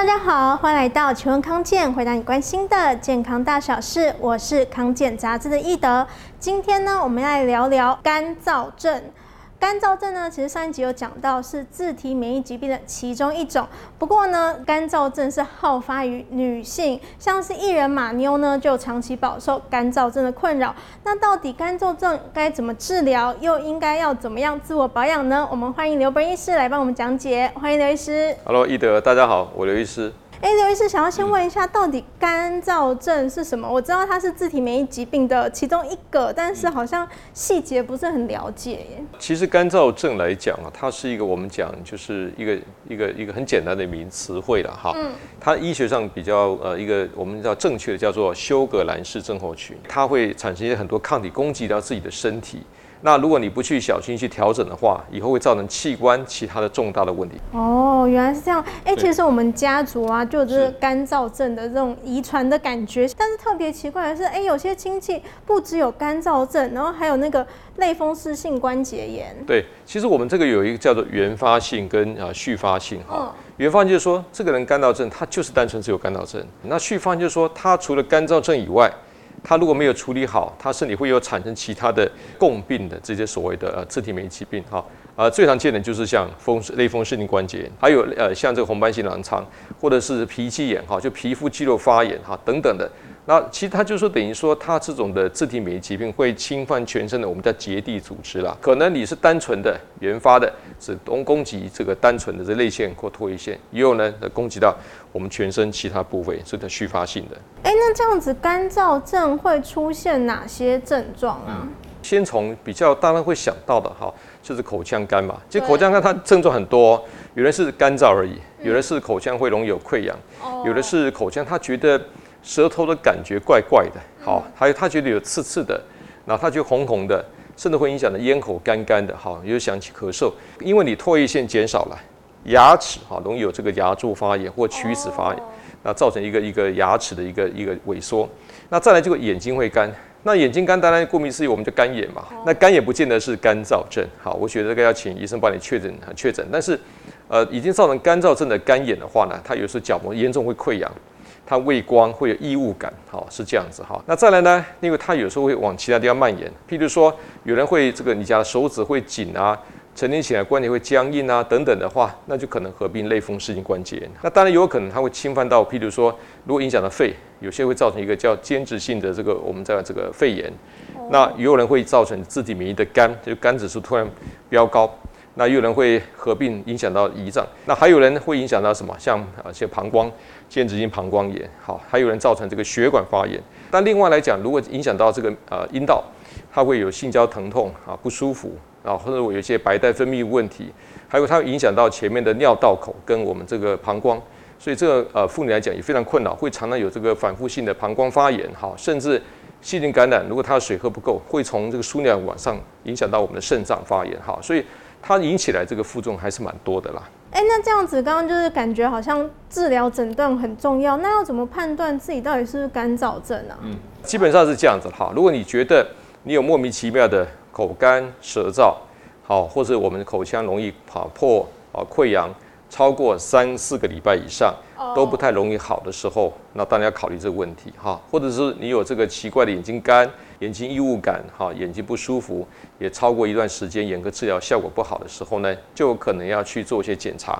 大家好，欢迎来到请问康健，回答你关心的健康大小事。我是康健杂志的易德，今天呢，我们要来聊聊干燥症。干燥症呢，其实上一集有讲到是自体免疫疾病的其中一种。不过呢，干燥症是好发于女性，像是艺人马妞呢，就长期饱受干燥症的困扰。那到底干燥症该怎么治疗，又应该要怎么样自我保养呢？我们欢迎刘本医师来帮我们讲解。欢迎刘医师。Hello，易德，大家好，我刘医师。哎，刘医师，想要先问一下，到底干燥症是什么？我知道它是自体免疫疾病的其中一个，但是好像细节不是很了解耶。其实干燥症来讲啊，它是一个我们讲就是一个一个一个很简单的名词汇了哈。嗯。它医学上比较呃一个我们叫正确的叫做休格兰氏症候群，它会产生一些很多抗体攻击到自己的身体。那如果你不去小心去调整的话，以后会造成器官其他的重大的问题。哦，原来是这样。哎、欸，其实我们家族啊，就有这个干燥症的这种遗传的感觉。但是特别奇怪的是，哎、欸，有些亲戚不只有干燥症，然后还有那个类风湿性关节炎。对，其实我们这个有一个叫做原发性跟啊续发性哈。哦、原发就是说，这个人干燥症，他就是单纯只有干燥症。那续发就是说，他除了干燥症以外，他如果没有处理好，他身体会有产生其他的共病的这些所谓的呃自体免疫疾病哈，呃最常见的就是像风湿类风湿性关节炎，还有呃像这个红斑性狼疮，或者是皮肌炎哈，就皮肤肌肉发炎哈等等的。那其实它就是等于说，它这种的自体免疫疾病会侵犯全身的我们叫结缔组织啦。可能你是单纯的原发的，只攻攻击这个单纯的这泪腺或唾液腺，也有呢攻击到我们全身其他部位，是它续发性的。哎，那这样子干燥症会出现哪些症状啊？先从比较大家会想到的哈，就是口腔干嘛。其实口腔干它症状很多，有的是干燥而已，有的是口腔会容易有溃疡，嗯、有的是口腔他觉得。舌头的感觉怪怪的，好，还有他觉得有刺刺的，然后他觉得红红的，甚至会影响的咽口干干的，好，又想起咳嗽，因为你唾液腺减少了，牙齿哈容易有这个牙柱发炎或龋齿发炎，那造成一个一个牙齿的一个一个萎缩，那再来这个眼睛会干，那眼睛干当然顾名思义我们就干眼嘛，那干眼不见得是干燥症，好，我觉得这个要请医生帮你确诊确诊，但是呃已经造成干燥症的干眼的话呢，它有时候角膜严重会溃疡。它畏光会有异物感，好，是这样子哈。那再来呢？因为它有时候会往其他地方蔓延，譬如说有人会这个你家的手指会紧啊，沉淀起来关节会僵硬啊等等的话，那就可能合并类风湿性关节炎。那当然有可能它会侵犯到，譬如说如果影响到肺，有些会造成一个叫间质性的这个我们在这个肺炎。那也有人会造成自体免疫的肝，就肝指数突然飙高。那也有人会合并影响到胰脏，那还有人会影响到什么？像啊，像膀胱、间质性膀胱炎，好，还有人造成这个血管发炎。但另外来讲，如果影响到这个呃阴道，它会有性交疼痛啊，不舒服啊，或者我有一些白带分泌问题，还有它会影响到前面的尿道口跟我们这个膀胱，所以这个呃妇女来讲也非常困扰，会常常有这个反复性的膀胱发炎，哈，甚至细菌感染。如果她的水喝不够，会从这个输尿往上影响到我们的肾脏发炎，哈，所以。它引起来这个副作用还是蛮多的啦。哎，那这样子刚刚就是感觉好像治疗诊断很重要，那要怎么判断自己到底是不是干燥症啊？嗯，基本上是这样子哈。如果你觉得你有莫名其妙的口干舌燥，好，或者我们的口腔容易跑破啊溃疡，超过三四个礼拜以上都不太容易好的时候，那当然要考虑这个问题哈。或者是你有这个奇怪的眼睛干。眼睛异物感，哈，眼睛不舒服，也超过一段时间，眼科治疗效果不好的时候呢，就有可能要去做一些检查。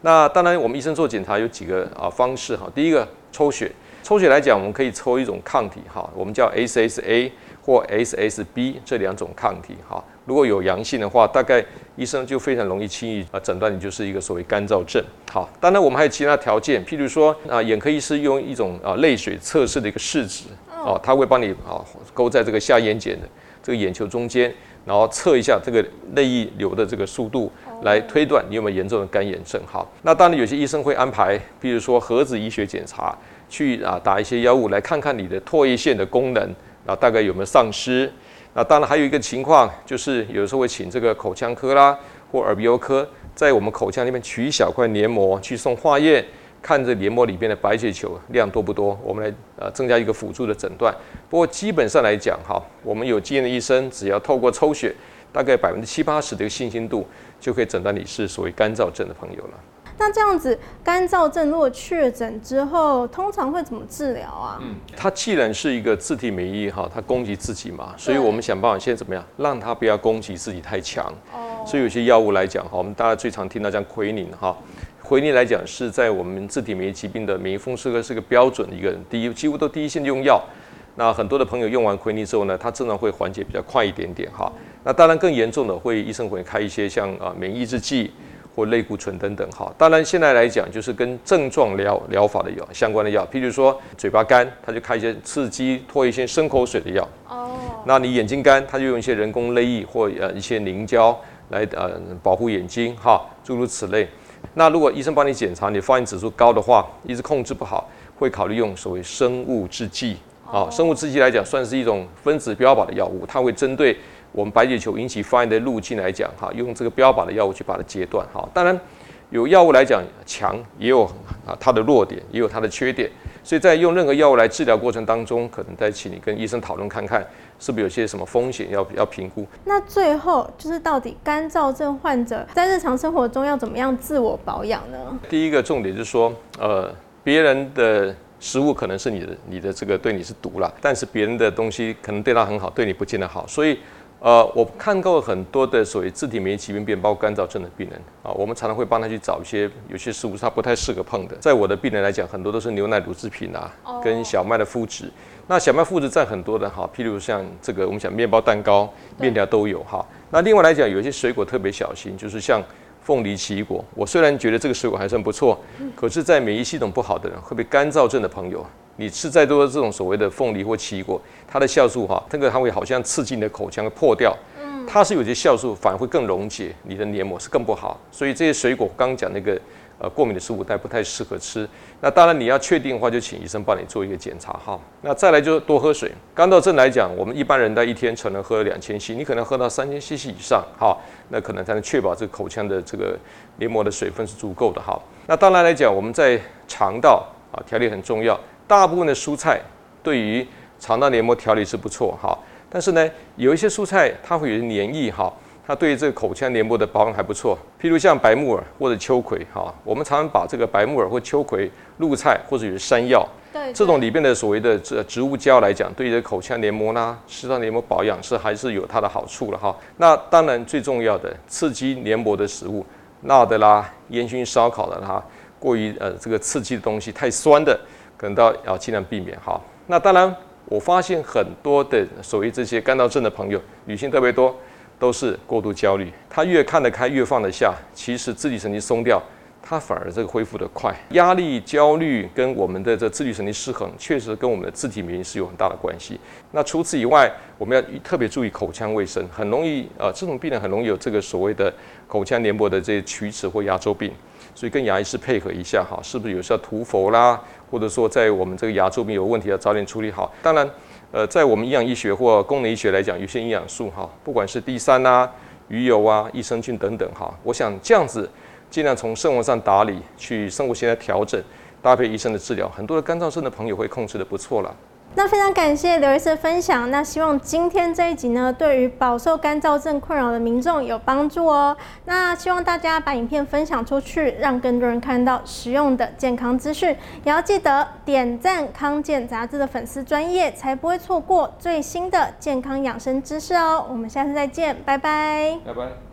那当然，我们医生做检查有几个啊方式哈。第一个抽血，抽血来讲，我们可以抽一种抗体哈，我们叫 SSA 或 SSB 这两种抗体哈。如果有阳性的话，大概医生就非常容易轻易啊诊断你就是一个所谓干燥症。好，当然我们还有其他条件，譬如说啊，眼科医师用一种啊泪水测试的一个试纸。哦，他会帮你啊勾在这个下眼睑的这个眼球中间，然后测一下这个泪液流的这个速度，来推断你有没有严重的干眼症。好，那当然有些医生会安排，譬如说核子医学检查，去啊打一些药物来看看你的唾液腺的功能，啊大概有没有丧失。那当然还有一个情况，就是有时候会请这个口腔科啦或耳鼻喉科，在我们口腔里面取一小块黏膜去送化验。看这黏膜里边的白血球量多不多，我们来呃增加一个辅助的诊断。不过基本上来讲哈，我们有经验的医生，只要透过抽血，大概百分之七八十的一个信心度，就可以诊断你是所谓干燥症的朋友了。那这样子干燥症如果确诊之后，通常会怎么治疗啊？嗯，它既然是一个自体免疫哈，它攻击自己嘛，所以我们想办法先怎么样，让它不要攻击自己太强。哦。所以有些药物来讲哈，我们大家最常听到像奎宁哈，奎宁来讲是在我们自体免疫疾病的免疫风湿科是个标准的一个人第一，几乎都第一线用药。那很多的朋友用完奎宁之后呢，它症状会缓解比较快一点点哈。那当然更严重的会医生会开一些像啊免疫抑制剂或类固醇等等哈。当然现在来讲就是跟症状疗疗法的药相关的药，譬如说嘴巴干，他就开一些刺激唾液腺生口水的药。哦。那你眼睛干，他就用一些人工泪液或呃一些凝胶来呃保护眼睛哈，诸如此类。那如果医生帮你检查你发炎指数高的话，一直控制不好，会考虑用所谓生物制剂。啊，生物制剂来讲，算是一种分子标靶的药物，它会针对我们白血球引起发炎的路径来讲，哈，用这个标靶的药物去把它截断。哈，当然有药物来讲强，也有啊它的弱点，也有它的缺点，所以在用任何药物来治疗过程当中，可能再请你跟医生讨论看看，是不是有些什么风险要要评估。那最后就是到底干燥症患者在日常生活中要怎么样自我保养呢？第一个重点就是说，呃，别人的。食物可能是你的，你的这个对你是毒了，但是别人的东西可能对他很好，对你不见得好。所以，呃，我看过很多的所谓自体免疫疾病变，包括干燥症的病人啊，我们常常会帮他去找一些有些食物是他不太适合碰的。在我的病人来讲，很多都是牛奶乳制品啊，跟小麦的麸质。那小麦麸质占很多的哈，譬如像这个我们讲面包、蛋糕、面条都有哈。那另外来讲，有一些水果特别小心，就是像。凤梨、奇异果，我虽然觉得这个水果还算不错，可是，在免疫系统不好的人，会被干燥症的朋友，你吃再多的这种所谓的凤梨或奇异果，它的酵素哈，这个它会好像刺激你的口腔会破掉，它是有些酵素反而会更溶解你的黏膜，是更不好。所以这些水果刚刚讲那个。呃，过敏的食物它不太适合吃。那当然你要确定的话，就请医生帮你做一个检查哈。那再来就是多喝水。干燥症来讲，我们一般人在一天只能喝两千 cc，你可能喝到三千 cc 以上哈，那可能才能确保这个口腔的这个黏膜的水分是足够的哈。那当然来讲，我们在肠道啊调理很重要。大部分的蔬菜对于肠道黏膜调理是不错哈，但是呢，有一些蔬菜它会有黏液哈。它对于这个口腔黏膜的保养还不错，譬如像白木耳或者秋葵，哈，我们常常把这个白木耳或秋葵、露菜或者有山药，对，对，这种里面的所谓的这植物胶来讲，对于口腔黏膜啦、食道黏膜保养是还是有它的好处了哈。那当然最重要的刺激黏膜的食物，辣的啦、烟熏烧烤的啦，过于呃这个刺激的东西、太酸的，可能都要尽量避免哈。那当然，我发现很多的所谓这些干燥症的朋友，女性特别多。都是过度焦虑，他越看得开，越放得下，其实自律神经松掉，他反而这个恢复得快。压力、焦虑跟我们的这自律神经失衡，确实跟我们的自体免疫是有很大的关系。那除此以外，我们要特别注意口腔卫生，很容易啊，这种病人很容易有这个所谓的口腔黏膜的这些龋齿或牙周病，所以跟牙医师配合一下哈，是不是有时候涂氟啦，或者说在我们这个牙周病有问题要早点处理好。当然。呃，在我们营养医学或功能医学来讲，有些营养素哈，不管是 D 三啊、鱼油啊、益生菌等等哈，我想这样子尽量从生活上打理，去生活习惯调整，搭配医生的治疗，很多的干燥症的朋友会控制得不错了。那非常感谢刘医师的分享。那希望今天这一集呢，对于饱受干燥症困扰的民众有帮助哦。那希望大家把影片分享出去，让更多人看到实用的健康资讯。也要记得点赞康健杂志的粉丝专业，才不会错过最新的健康养生知识哦。我们下次再见，拜拜。拜拜。